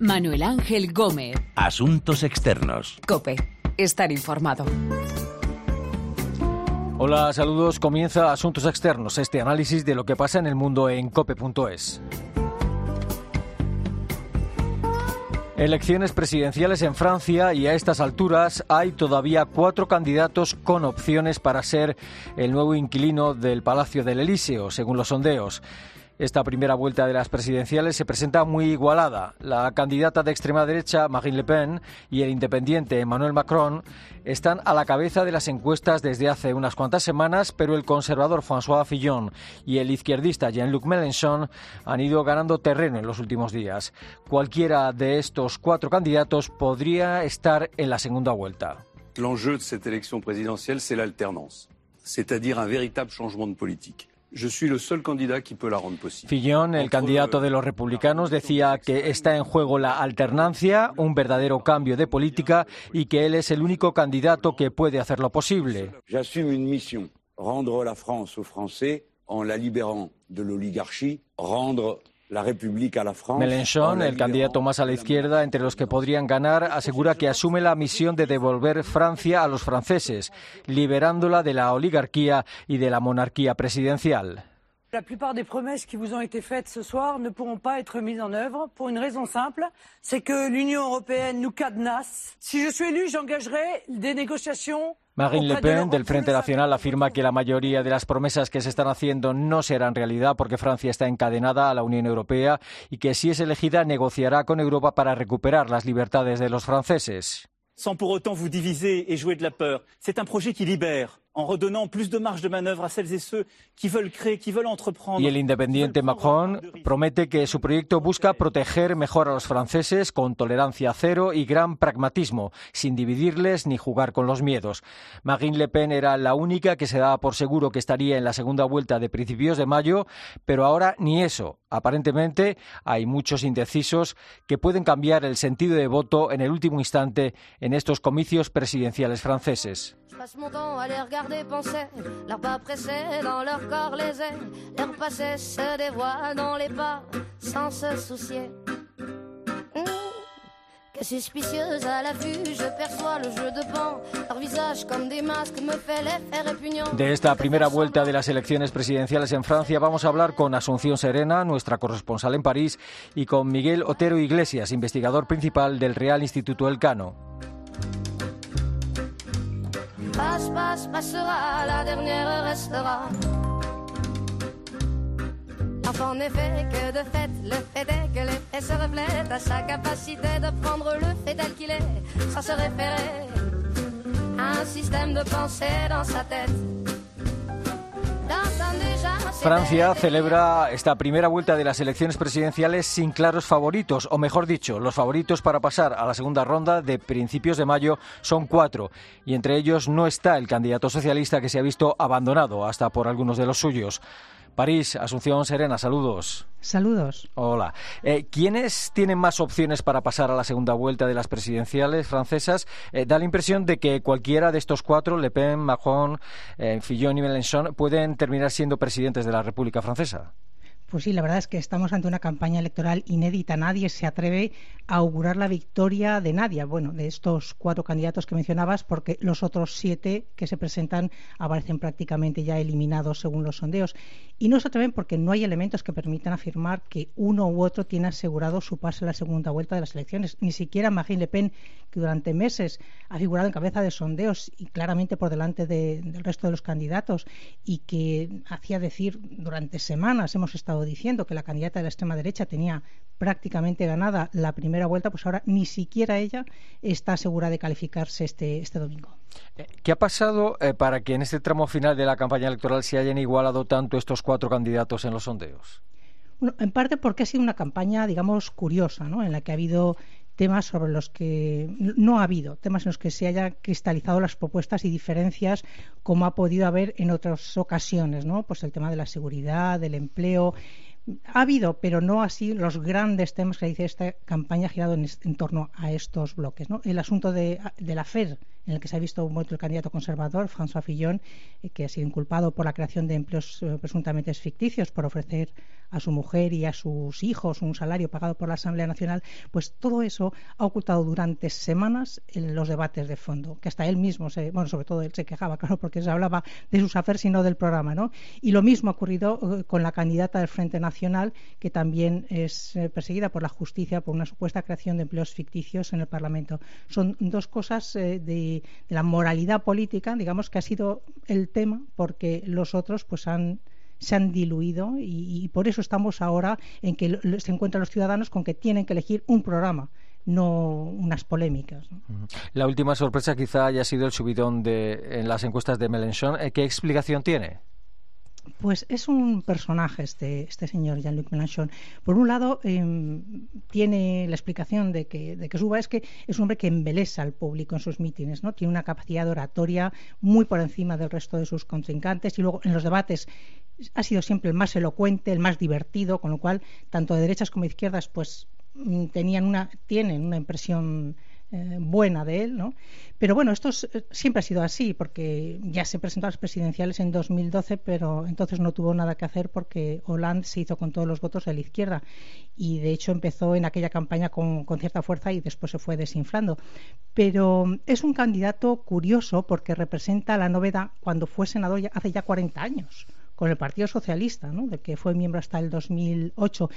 Manuel Ángel Gómez. Asuntos externos. Cope. Estar informado. Hola, saludos. Comienza Asuntos Externos, este análisis de lo que pasa en el mundo en cope.es. Elecciones presidenciales en Francia y a estas alturas hay todavía cuatro candidatos con opciones para ser el nuevo inquilino del Palacio del Elíseo, según los sondeos. Esta primera vuelta de las presidenciales se presenta muy igualada. La candidata de extrema derecha, Marine Le Pen, y el independiente Emmanuel Macron están a la cabeza de las encuestas desde hace unas cuantas semanas, pero el conservador François Fillon y el izquierdista Jean-Luc Mélenchon han ido ganando terreno en los últimos días. Cualquiera de estos cuatro candidatos podría estar en la segunda vuelta. L'enjeu de cette élection présidentielle, c'est l'alternance, c'est-à-dire un véritable changement de politique. Fillon, el candidato de los republicanos, decía que está en juego la alternancia, un verdadero cambio de política y que él es el único candidato que puede hacerlo posible. J'assume une mission, rendre la France aux Français en la libérant de l'oligarchie, rendre Mélenchon, el candidato más a la izquierda entre los que podrían ganar, asegura que asume la misión de devolver Francia a los franceses, liberándola de la oligarquía y de la monarquía presidencial. La plupart des promesses qui vous ont été faites ce soir ne pourront pas être mises en œuvre pour une raison simple, c'est que l'Union européenne nous cadenasse. Si je suis élu, j'engagerai des négociations Marine Le Pen, del Frente Nacional, afirma que la mayoría de las promesas que se están haciendo no serán realidad porque Francia está encadenada a la Unión Europea y que si es elegida negociará con Europa para recuperar las libertades de los franceses. Sans pour autant vous diviser et jouer de la peur. C'est un projet qui libère, en redonnant plus de marge de manœuvre à celles et ceux qui veulent créer, qui veulent entreprendre. Y el independiente Macron promete que su proyecto busca proteger mejor a los franceses con tolerancia cero y gran pragmatismo, sin dividirles ni jugar con los miedos. Marine Le Pen era la única que se daba por seguro que estaría en la segunda vuelta de principios de mayo, pero ahora ni eso. Aparentemente hay muchos indecisos que pueden cambiar el sentido de voto en el último instante en estos comicios presidenciales franceses. Passe mon temps à les regarder penser, leurs pas pressés dans leur corps les airs, leur passé se dévoile dans les pas sans se soucier. Que suspicieuse à l'affût, je perçois le jeu de pan, leur visage comme des masques me fait l'effet répugnant. De esta primera vuelta de las elecciones presidenciales en Francia vamos a hablar con Asunción Serena, nuestra corresponsal en París, y con Miguel Otero Iglesias, investigador principal del Real Instituto Elcano. Passe, passe, passera, la dernière restera. Enfin, en effet, que de fait, le fait est que l'effet se reflète à sa capacité de prendre le fait tel qu'il est, sans se référer à un système de pensée dans sa tête. Francia celebra esta primera vuelta de las elecciones presidenciales sin claros favoritos, o mejor dicho, los favoritos para pasar a la segunda ronda de principios de mayo son cuatro, y entre ellos no está el candidato socialista que se ha visto abandonado hasta por algunos de los suyos. París, Asunción Serena, saludos. Saludos. Hola. Eh, ¿Quiénes tienen más opciones para pasar a la segunda vuelta de las presidenciales francesas? Eh, da la impresión de que cualquiera de estos cuatro, Le Pen, Macron, eh, Fillon y Mélenchon, pueden terminar siendo presidentes de la República Francesa. Pues sí, la verdad es que estamos ante una campaña electoral inédita. Nadie se atreve a augurar la victoria de nadie. Bueno, de estos cuatro candidatos que mencionabas, porque los otros siete que se presentan aparecen prácticamente ya eliminados según los sondeos. Y no se atreven porque no hay elementos que permitan afirmar que uno u otro tiene asegurado su pase a la segunda vuelta de las elecciones. Ni siquiera Marine Le Pen, que durante meses ha figurado en cabeza de sondeos y claramente por delante de- del resto de los candidatos y que hacía decir durante semanas hemos estado diciendo que la candidata de la extrema derecha tenía prácticamente ganada la primera vuelta, pues ahora ni siquiera ella está segura de calificarse este, este domingo. Eh, ¿Qué ha pasado eh, para que en este tramo final de la campaña electoral se hayan igualado tanto estos cuatro candidatos en los sondeos? Bueno, en parte porque ha sido una campaña, digamos, curiosa, ¿no? En la que ha habido temas sobre los que no ha habido, temas en los que se hayan cristalizado las propuestas y diferencias como ha podido haber en otras ocasiones, ¿no? Pues el tema de la seguridad, del empleo. Ha habido, pero no así los grandes temas que dice esta campaña girado en, en torno a estos bloques. ¿no? El asunto de, de la FED, en el que se ha visto muerto el candidato conservador, François Fillon, eh, que ha sido inculpado por la creación de empleos eh, presuntamente ficticios por ofrecer a su mujer y a sus hijos un salario pagado por la Asamblea Nacional, pues todo eso ha ocultado durante semanas en los debates de fondo, que hasta él mismo, se, bueno, sobre todo él se quejaba, claro, porque se hablaba de sus aferes y no del programa, ¿no? Y lo mismo ha ocurrido eh, con la candidata del Frente Nacional, que también es perseguida por la justicia por una supuesta creación de empleos ficticios en el Parlamento. Son dos cosas de de, la moralidad política, digamos que ha sido el tema porque los otros pues han se han diluido y, por eso estamos ahora en que se encuentran los ciudadanos con que tienen que elegir un programa no unas polémicas. La última sorpresa quizá haya sido el subidón de, en las encuestas de Mélenchon. ¿Qué explicación tiene? Pues es un personaje este, este señor Jean-Luc Mélenchon. Por un lado, em, tiene la explicación de que, de que suba es que es un hombre que embelesa al público en sus mítines, ¿no? Tiene una capacidad oratoria muy por encima del resto de sus contrincantes y luego en los debates ha sido siempre el más elocuente, el más divertido, con lo cual tanto de derechas como de izquierdas pues mm, tenían una, tienen una impresión eh, buena de él, ¿no? Pero bueno, esto eh, siempre ha sido así, porque ya se presentó a las presidenciales en 2012, pero entonces no tuvo nada que hacer porque Hollande se hizo con todos los votos de la izquierda y de hecho empezó en aquella campaña con, con cierta fuerza y después se fue desinflando. Pero es un candidato curioso porque representa la novedad cuando fue senador hace ya 40 años con el Partido Socialista, ¿no? de que fue miembro hasta el 2008.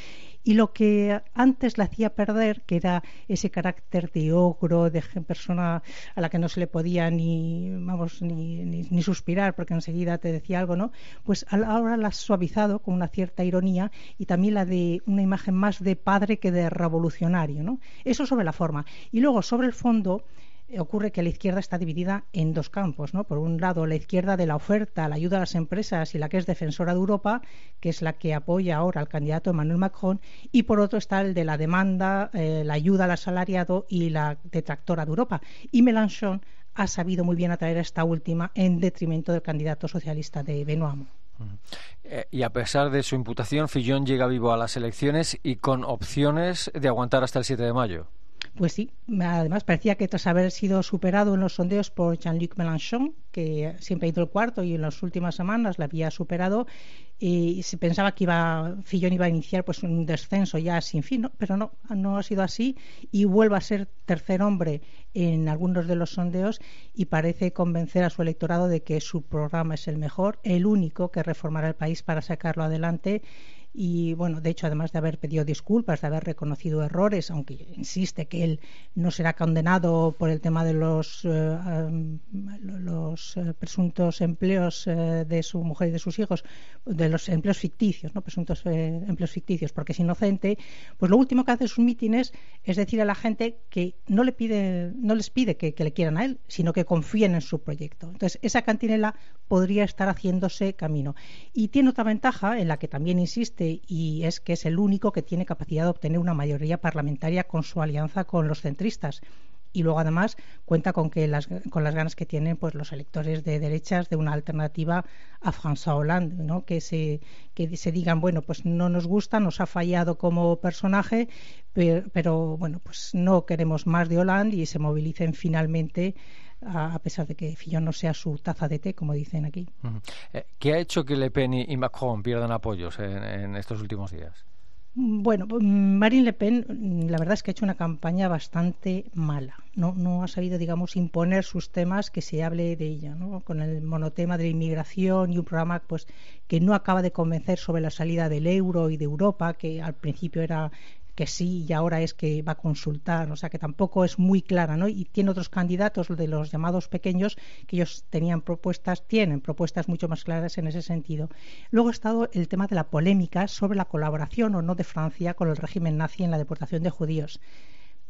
Y lo que antes le hacía perder, que era ese carácter de ogro, de persona a la que no se le podía ni, vamos, ni, ni, suspirar, porque enseguida te decía algo, ¿no? Pues ahora la ha suavizado con una cierta ironía y también la de una imagen más de padre que de revolucionario, ¿no? Eso sobre la forma. Y luego sobre el fondo, ocurre que la izquierda está dividida en dos campos. ¿no? Por un lado, la izquierda de la oferta, la ayuda a las empresas y la que es defensora de Europa, que es la que apoya ahora al candidato Emmanuel Macron, y por otro está el de la demanda, eh, la ayuda al asalariado y la detractora de Europa. Y Mélenchon ha sabido muy bien atraer a esta última en detrimento del candidato socialista de Benoît eh, y a pesar de su imputación, Fillon llega vivo a las elecciones y con opciones de aguantar hasta el 7 de mayo. Pues sí, además parecía que tras haber sido superado en los sondeos por Jean-Luc Mélenchon, que siempre ha ido el cuarto y en las últimas semanas la había superado, y se pensaba que iba, Fillon iba a iniciar pues un descenso ya sin fin, pero no, no ha sido así y vuelve a ser tercer hombre en algunos de los sondeos y parece convencer a su electorado de que su programa es el mejor, el único que reformará el país para sacarlo adelante y bueno, de hecho, además de haber pedido disculpas, de haber reconocido errores, aunque insiste que él no será condenado por el tema de los, eh, los eh, presuntos empleos eh, de su mujer y de sus hijos, de los empleos ficticios, no presuntos empleos ficticios, porque es inocente, pues lo último que hace sus mítines es decir a la gente que no le pide, no les pide que, que le quieran a él, sino que confíen en su proyecto. Entonces, esa cantinela podría estar haciéndose camino. Y tiene otra ventaja en la que también insiste y es que es el único que tiene capacidad de obtener una mayoría parlamentaria con su alianza con los centristas y luego además cuenta con que las, con las ganas que tienen pues los electores de derechas de una alternativa a François Hollande ¿no? que se que se digan bueno pues no nos gusta nos ha fallado como personaje pero, pero bueno pues no queremos más de Hollande y se movilicen finalmente a, pesar de que Fillon no sea su taza de té, como dicen aquí. Eh, ¿Qué ha hecho que Le Pen y Macron pierdan apoyos en, estos últimos días? Bueno, Marine Le Pen, la verdad es que ha hecho una campaña bastante mala. No, no ha sabido, digamos, imponer sus temas que se hable de ella, ¿no? Con el monotema de la inmigración y un programa, pues, que no acaba de convencer sobre la salida del euro y de Europa, que al principio era que sí y ahora es que va a consultar, o sea que tampoco es muy clara, ¿no? Y tiene otros candidatos de los llamados pequeños que ellos tenían propuestas, tienen propuestas mucho más claras en ese sentido. Luego ha estado el tema de la polémica sobre la colaboración o no de Francia con el régimen nazi en la deportación de judíos.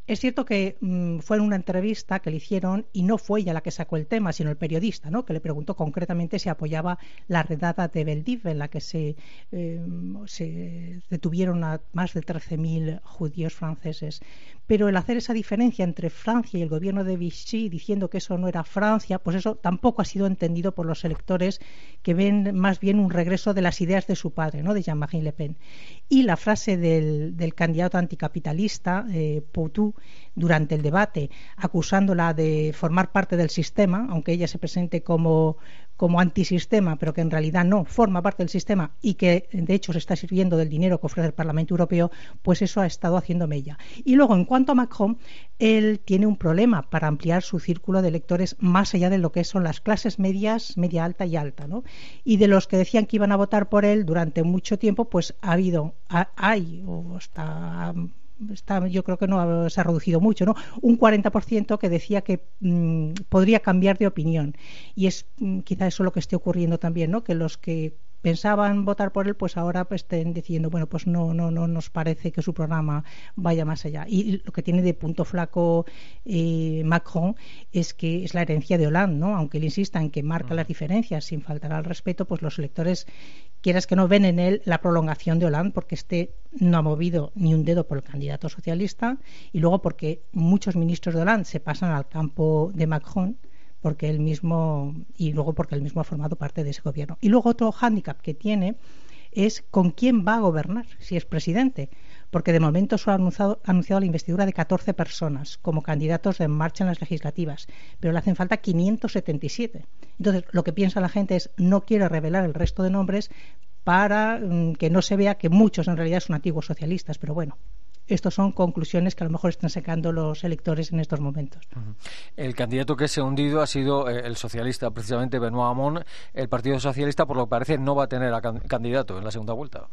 Es cierto que mm, fue en una entrevista que le hicieron y no fue ella la que sacó el tema, sino el periodista, ¿no? que le preguntó concretamente si apoyaba la redada de Beldiv, en la que se, em, se detuvieron a más de 13.000 judíos franceses. Pero el hacer esa diferencia entre Francia y el gobierno de Vichy, diciendo que eso no era Francia, pues eso tampoco ha sido entendido por los electores que ven más bien un regreso de las ideas de su padre, ¿no? de Jean-Marie Le Pen. Y la frase del, candidato anticapitalista, eh, Poutou, durante el debate, acusándola de formar parte del sistema, aunque ella se presente como, como antisistema, pero que en realidad no forma parte del sistema y que de hecho se está sirviendo del dinero que ofrece el Parlamento Europeo, pues eso ha estado haciendo mella. Y luego, en cuanto a Macron, él tiene un problema para ampliar su círculo de electores más allá de lo que son las clases medias, media alta y alta, ¿no? Y de los que decían que iban a votar por él durante mucho tiempo, pues ha habido, hay, o hasta está, yo creo que no se ha reducido mucho, ¿no? Un 40% que decía que mm, podría cambiar de opinión. Y es mm, quizá eso lo que esté ocurriendo también, ¿no? Que los que pensaban votar por él, pues ahora pues, estén diciendo, bueno, pues no, no, no nos parece que su programa vaya más allá. Y lo que tiene de punto flaco eh, Macron es que es la herencia de Hollande, ¿no? Aunque él insista en que marca las diferencias sin faltar al respeto, pues los electores, quieras que no, ven en él la prolongación de Hollande porque este no ha movido ni un dedo por el candidato socialista y luego porque muchos ministros de Hollande se pasan al campo de Macron porque él mismo y luego porque él mismo ha formado parte de ese gobierno. Y luego otro hándicap que tiene es con quién va a gobernar si es presidente, porque de momento solo ha anunciado, anunciado la investidura de 14 personas como candidatos en marcha en las legislativas, pero le hacen falta 577. Entonces, lo que piensa la gente es no quiere revelar el resto de nombres para mm, que no se vea que muchos en realidad son antiguos socialistas, pero bueno, estas son conclusiones que a lo mejor están sacando los electores en estos momentos. El candidato que se ha hundido ha sido eh, el socialista, precisamente Benoît Hamon. El Partido Socialista, por lo que parece, no va a tener a candidato en la segunda vuelta.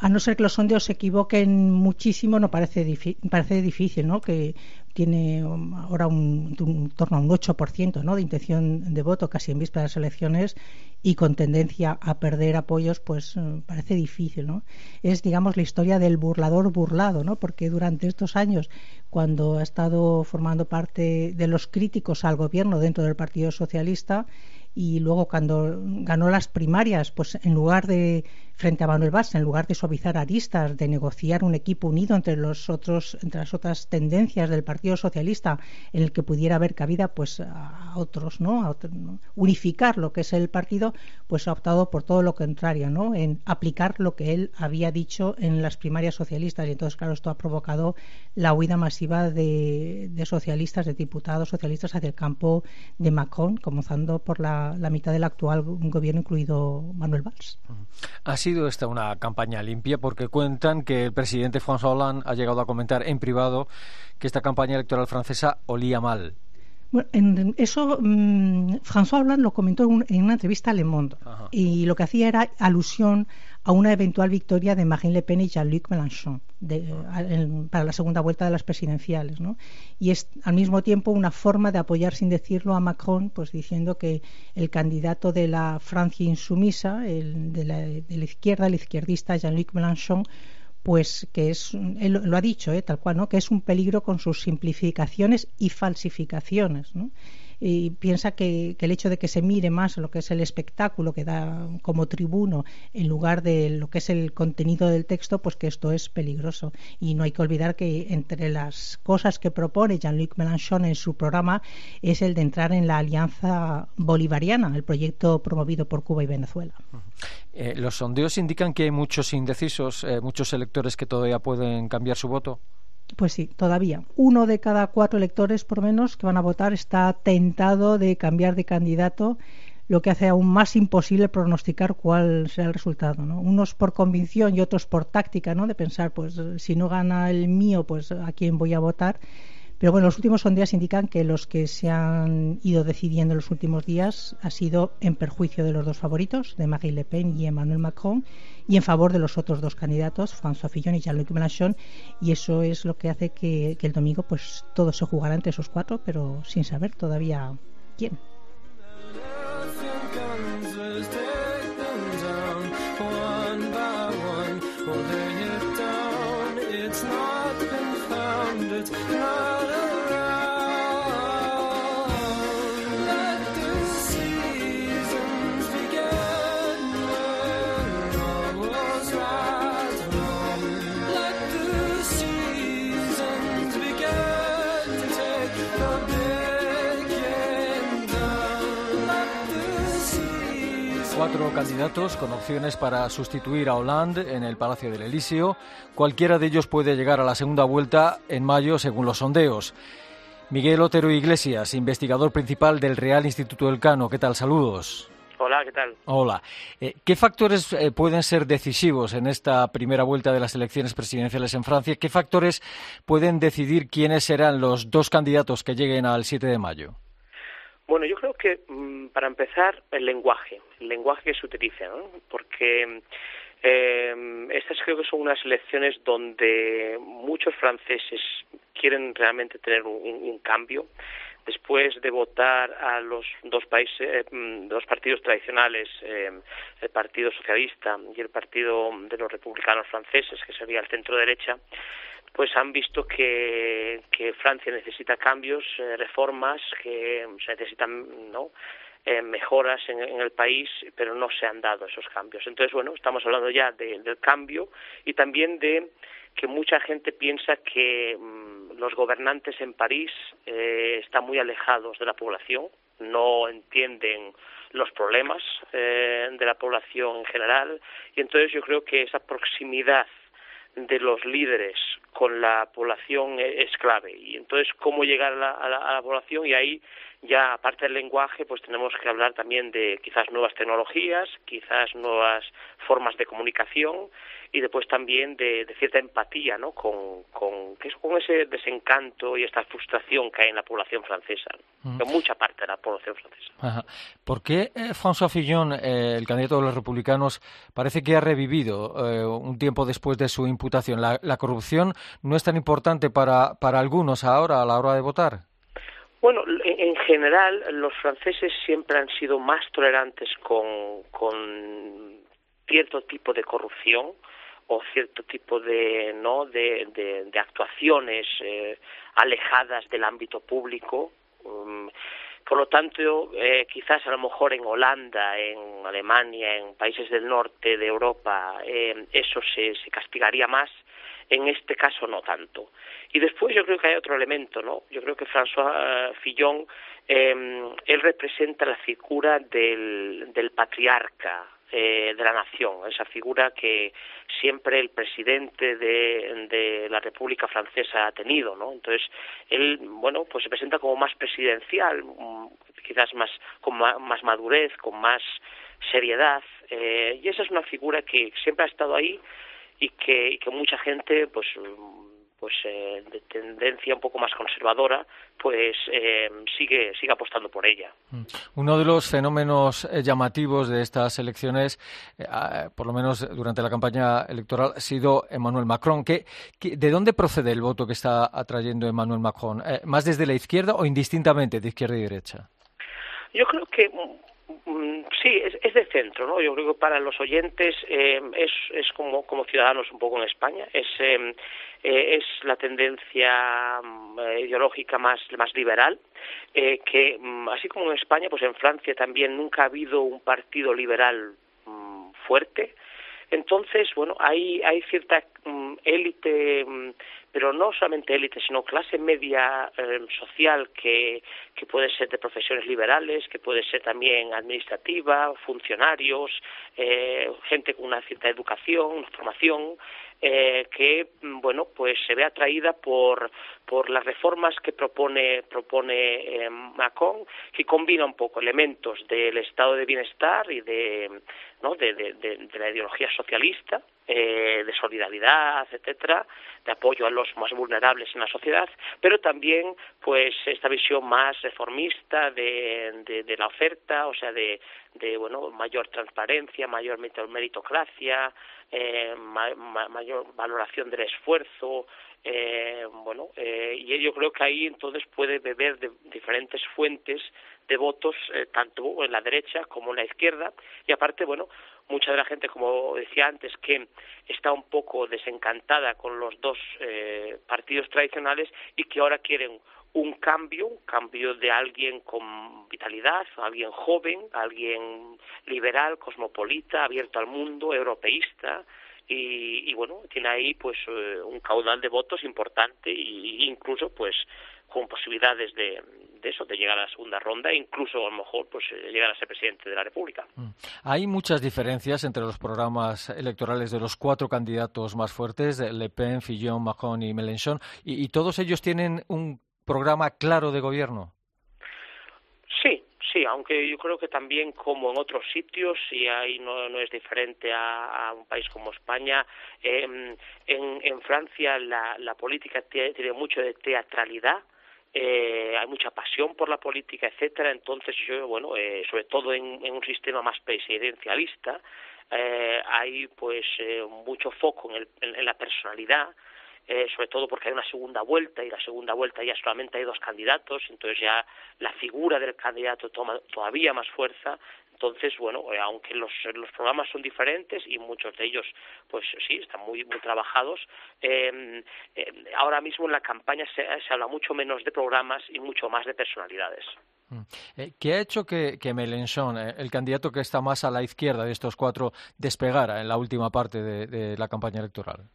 A no ser que los sondeos se equivoquen muchísimo, no parece, parece difícil, ¿no? Que tiene ahora un, torno a un 8% ¿no? de intención de voto casi en vísperas de las elecciones y con tendencia a perder apoyos, pues eh, parece difícil, ¿no? Es, digamos, la historia del burlador burlado, ¿no? Porque durante estos años, cuando ha estado formando parte de los críticos al gobierno dentro del Partido Socialista, y luego cuando ganó las primarias, pues en lugar de frente a Manuel Valls, en lugar de suavizar aristas, de negociar un equipo unido entre los otros, entre las otras tendencias del Partido Socialista, en el que pudiera haber cabida, pues a otros, ¿no? A unificar lo que es el partido, pues ha optado por todo lo contrario, ¿no? En aplicar lo que él había dicho en las primarias socialistas y entonces, claro, esto ha provocado la huida masiva de, socialistas, de diputados socialistas hacia el campo de Macron, comenzando por la, mitad del actual gobierno, incluido Manuel Valls. Así sido esta una campaña limpia porque cuentan que el presidente François Hollande ha llegado a comentar en privado que esta campaña electoral francesa olía mal. Bueno, en eso mm, François Hollande lo comentó en, una entrevista a Le Monde y lo que hacía era alusión a una eventual victoria de Marine Le Pen y Jean-Luc Mélenchon para la segunda vuelta de las presidenciales. ¿no? Y es al mismo tiempo una forma de apoyar sin decirlo a Macron, pues diciendo que el candidato de la Francia insumisa, el de, la, de la izquierda, el izquierdista Jean-Luc Mélenchon, pues que es, él lo ha dicho, ¿eh? tal cual, ¿no? que es un peligro con sus simplificaciones y falsificaciones. ¿no? Y piensa que, el hecho de que se mire más lo que es el espectáculo que da como tribuno en lugar de lo que es el contenido del texto, pues que esto es peligroso. Y no hay que olvidar que entre las cosas que propone Jean-Luc Mélenchon en su programa es el de entrar en la Alianza Bolivariana, el proyecto promovido por Cuba y Venezuela. Eh, los sondeos indican que hay muchos indecisos, eh, muchos electores que todavía pueden cambiar su voto. Pues sí, todavía. Uno de cada cuatro electores, por menos, que van a votar está tentado de cambiar de candidato, lo que hace aún más imposible pronosticar cuál será el resultado. ¿no? Unos por convicción y otros por táctica, ¿no? de pensar, pues si no gana el mío, pues a quién voy a votar. Pero bueno, los últimos sondeos indican que los que se han ido decidiendo en los últimos días ha sido en perjuicio de los dos favoritos, de Marine Le Pen y Emmanuel Macron, y en favor de los otros dos candidatos, François Fillon y Jean-Luc Mélenchon, y eso es lo que hace que, el domingo pues todo se jugará entre esos cuatro, pero sin saber todavía quién. It's Cuatro candidatos con opciones para sustituir a Hollande en el Palacio del Elíseo. Cualquiera de ellos puede llegar a la segunda vuelta en mayo, según los sondeos. Miguel Otero Iglesias, investigador principal del Real Instituto del Cano. ¿Qué tal? Saludos. Hola, ¿qué tal? Hola. Eh, ¿Qué factores eh, pueden ser decisivos en esta primera vuelta de las elecciones presidenciales en Francia? ¿Qué factores pueden decidir quiénes serán los dos candidatos que lleguen al 7 de mayo? Bueno, yo creo que mm, para empezar el lenguaje, el lenguaje que se utiliza, ¿no? Porque eh, estas creo que son unas elecciones donde muchos franceses quieren realmente tener un, cambio después de votar a los dos países, eh, mm, dos partidos tradicionales, eh, el Partido Socialista y el Partido de los Republicanos Franceses, que sería el centro derecha, pues han visto que, Francia necesita cambios, eh, reformas, que se necesitan ¿no? Eh, mejoras en, el país, pero no se han dado esos cambios. Entonces, bueno, estamos hablando ya del cambio y también de que mucha gente piensa que mm, los gobernantes en París eh, están muy alejados de la población, no entienden los problemas eh, de la población en general y entonces yo creo que esa proximidad de los líderes con la población e, es clave. Y entonces, ¿cómo llegar a la, población? Y ahí ya, aparte del lenguaje, pues tenemos que hablar también de quizás nuevas tecnologías, quizás nuevas formas de comunicación y después también de, cierta empatía, ¿no? Con, con, con ese desencanto y esta frustración que hay en la población francesa, mm. en mucha parte de la población francesa. ¿Por qué eh, François Fillon, eh, el candidato de los republicanos, parece que ha revivido eh, un tiempo después de su imputación? ¿La, ¿La, corrupción no es tan importante para, para algunos ahora a la hora de votar? Bueno, en, general los franceses siempre han sido más tolerantes con, con cierto tipo de corrupción o cierto tipo de no de, de, actuaciones eh, alejadas del ámbito público. Um, por lo tanto eh, quizás a lo mejor en Holanda en Alemania en países del norte de Europa eh, eso se, se castigaría más en este caso no tanto y después yo creo que hay otro elemento no yo creo que François Fillon él representa la figura del, del patriarca eh, de la nación, esa figura que siempre el presidente de, de, la República Francesa ha tenido, ¿no? Entonces, él, bueno, pues se presenta como más presidencial, mm, quizás más, con más madurez, con más seriedad, eh, y esa es una figura que siempre ha estado ahí y que, y que mucha gente, pues pues eh, de tendencia un poco más conservadora, pues eh, sigue sigue apostando por ella. Mm. Uno de los fenómenos eh, llamativos de estas elecciones, por lo menos durante la campaña electoral, ha sido Emmanuel Macron. ¿Qué, de dónde procede el voto que está atrayendo Emmanuel Macron? ¿Más desde la izquierda o indistintamente de izquierda y derecha? Yo creo que sí, es, de centro, ¿no? Yo creo que para los oyentes eh, es, es como, como ciudadanos un poco en España, es, em, eh, es la tendencia mm, ideológica más, más liberal, eh, que mm, así como en España, pues en Francia también nunca ha habido un partido liberal fuerte, entonces, bueno, hay, hay cierta élite pero no solamente élite, sino clase media eh, social que, que puede ser de profesiones liberales, que puede ser también administrativa, funcionarios, eh, gente con una cierta educación, formación, eh, que bueno pues se ve atraída por por las reformas que propone propone eh, Macron que combina un poco elementos del estado de bienestar y de no de, de la ideología socialista eh, de solidaridad, etcétera, de apoyo a los más vulnerables en la sociedad, pero también pues esta visión más reformista de, de, la oferta, o sea, de, de bueno mayor transparencia, mayor meritocracia, eh, mayor valoración del esfuerzo, eh, bueno, eh, y yo creo que ahí entonces puede beber de diferentes fuentes de votos, eh, tanto en la derecha como en la izquierda, y aparte, bueno, mucha de la gente, como decía antes, que está un poco desencantada con los dos eh, partidos tradicionales y que ahora quieren un cambio, un cambio de alguien con vitalidad, alguien joven, alguien liberal, cosmopolita, abierto al mundo, europeísta, y, bueno, tiene ahí pues eh, un caudal de votos importante e incluso pues con posibilidades de, de eso, de llegar a la segunda ronda e incluso a lo mejor pues eh, llegar a ser presidente de la República. Mm. Hay muchas diferencias entre los programas electorales de los cuatro candidatos más fuertes, Le Pen, Fillon, Macron y Mélenchon, y todos ellos tienen un programa claro de gobierno. Sí, Sí, aunque yo creo que también como en otros sitios, y ahí no, no es diferente a, un país como España, em, en, en, Francia la, la política tiene, mucho de teatralidad, eh, hay mucha pasión por la política, etcétera. Entonces yo, bueno, eh, sobre todo en, en, un sistema más presidencialista, eh, hay pues eh, mucho foco en, el, en la personalidad, eh, sobre todo porque hay una segunda vuelta y la segunda vuelta ya solamente hay dos candidatos, entonces ya la figura del candidato toma todavía más fuerza. Entonces, bueno, eh, aunque los, los programas son diferentes y muchos de ellos, pues sí, están muy, muy trabajados, eh, ahora mismo en la campaña se, se habla mucho menos de programas y mucho más de personalidades. Mm. ¿Qué ha hecho que, que Mélenchon, el candidato que está más a la izquierda de estos cuatro, despegara en la última parte de la campaña electoral?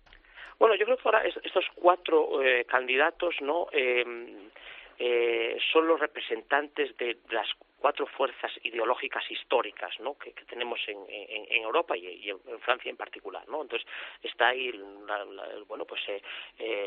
Bueno, yo creo que ahora estos cuatro eh, candidatos no em, eh, son los representantes de las cuatro fuerzas ideológicas históricas ¿no? que, tenemos en, en, Europa y, en, Francia en particular. ¿no? Entonces está ahí el, bueno, pues, eh,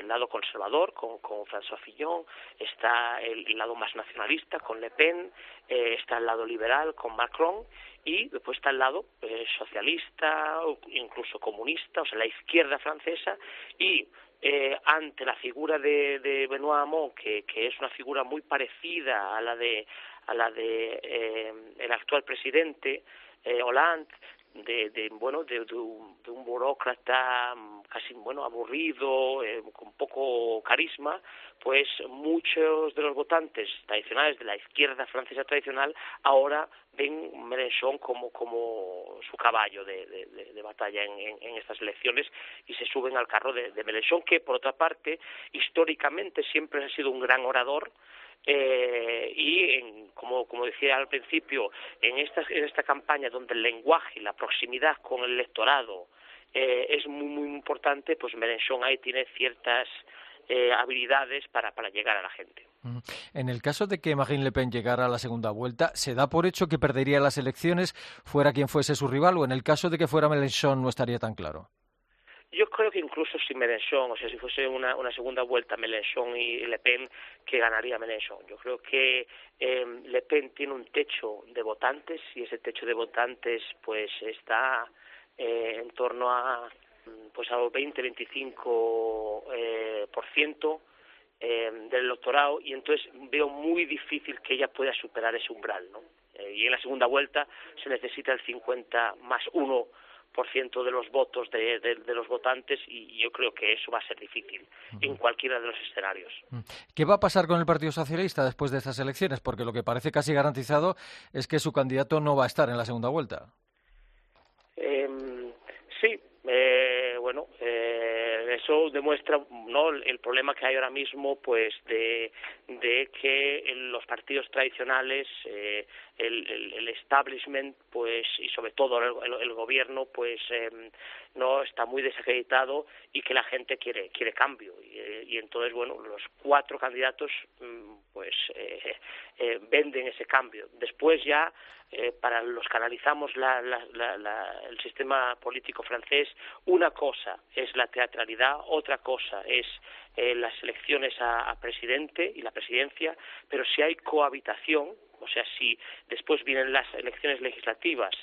el lado conservador con, con François Fillon, está el, lado más nacionalista con Le Pen, eh, está el lado liberal con Macron y después está el lado eh, socialista incluso comunista, o sea, la izquierda francesa y eh, ante la figura de, de Benoît Hamon, que, que, es una figura muy parecida a la de a la de eh, el actual presidente eh, Hollande, de, de bueno de, de, un, de, un, burócrata mm, casi bueno aburrido eh, con poco carisma pues muchos de los votantes tradicionales de la izquierda francesa tradicional ahora ven Mélenchon como como su caballo de, batalla en, en, en, estas elecciones y se suben al carro de, de Mélenchon que por otra parte históricamente siempre ha sido un gran orador eh, y en, como, como decía al principio, en esta, en esta campaña donde el lenguaje y la proximidad con el electorado eh, es muy, muy importante, pues Mélenchon ahí tiene ciertas eh, habilidades para, para llegar a la gente. En el caso de que Marine Le Pen llegara a la segunda vuelta, ¿se da por hecho que perdería las elecciones fuera quien fuese su rival o en el caso de que fuera Mélenchon no estaría tan claro? Yo creo que incluso si Mélenchon, o sea, si fuese una, una segunda vuelta Mélenchon y Le Pen, que ganaría Mélenchon. Yo creo que eh, Le Pen tiene un techo de votantes y ese techo de votantes pues está eh, en torno a pues a 20-25 eh, por ciento eh, del electorado y entonces veo muy difícil que ella pueda superar ese umbral, ¿no? Eh, y en la segunda vuelta se necesita el 50 más uno ciento de los votos de, de, de, los votantes y yo creo que eso va a ser difícil en cualquiera de los escenarios. ¿Qué va a pasar con el Partido Socialista después de estas elecciones? Porque lo que parece casi garantizado es que su candidato no va a estar en la segunda vuelta. Eh, sí, eh, bueno, eh, eso demuestra no el problema que hay ahora mismo, pues de, de que los partidos tradicionales eh, el, establishment pues y sobre todo el, el gobierno pues eh, no está muy desacreditado y que la gente quiere quiere cambio. Y, eh, entonces bueno los cuatro candidatos mm, pues eh, eh, venden ese cambio. Después ya eh, para los que analizamos la, la, la, el sistema político francés una cosa es la teatralidad otra cosa es las elecciones a presidente y la presidencia pero si hay cohabitación o sea, si después vienen las elecciones legislativas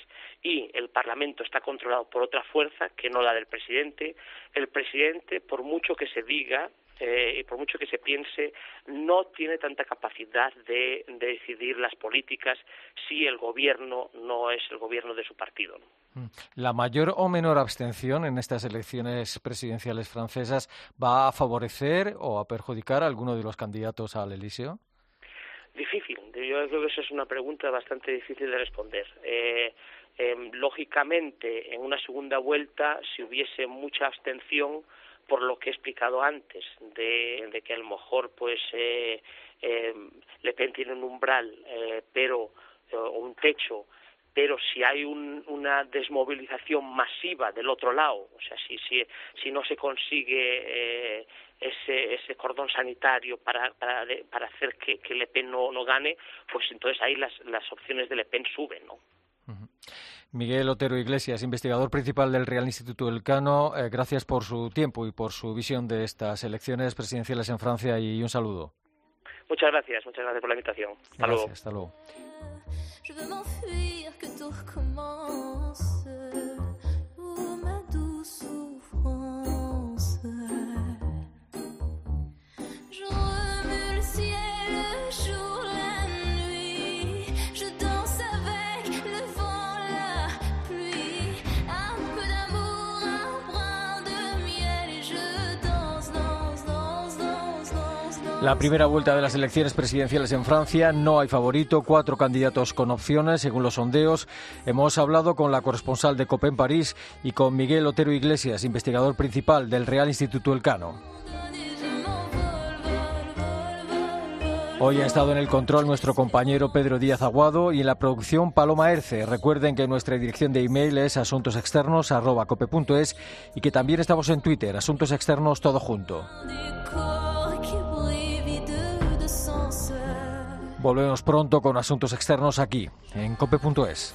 y el Parlamento está controlado por otra fuerza que no la del presidente, el presidente, por mucho que se diga eh, y por mucho que se piense, no tiene tanta capacidad de, de, decidir las políticas si el gobierno no es el gobierno de su partido. ¿no? Mm. ¿La mayor o menor abstención en estas elecciones presidenciales francesas va a favorecer o a perjudicar a alguno de los candidatos al Elíseo? Difícil. Yo creo que esa es una pregunta bastante difícil de responder. Eh, eh, lógicamente, en una segunda vuelta, si hubiese mucha abstención, por lo que he explicado antes, de, que a lo mejor pues eh, eh, Le Pen tiene un umbral, eh, pero o un techo pero si hay un, una desmovilización masiva del otro lado, o sea, si, si, si no se consigue eh, ese, ese cordón sanitario para, para, para hacer que, que, Le Pen no, no gane, pues entonces ahí las, las opciones de Le Pen suben, ¿no? Miguel Otero Iglesias, investigador principal del Real Instituto Elcano, eh, gracias por su tiempo y por su visión de estas elecciones presidenciales en Francia y un saludo. Muchas gracias, muchas gracias por la invitación. Hasta gracias, luego. Hasta luego. La primera vuelta de las elecciones presidenciales en Francia no hay favorito, cuatro candidatos con opciones según los sondeos. Hemos hablado con la corresponsal de COPE en París y con Miguel Otero Iglesias, investigador principal del Real Instituto Elcano. Hoy ha estado en el control nuestro compañero Pedro Díaz Aguado y en la producción Paloma Erce. Recuerden que nuestra dirección de email es asuntosexternos.cope.es y que también estamos en Twitter, Asuntos Externos Todo Junto. Volvemos pronto con asuntos externos aquí, en cope.es.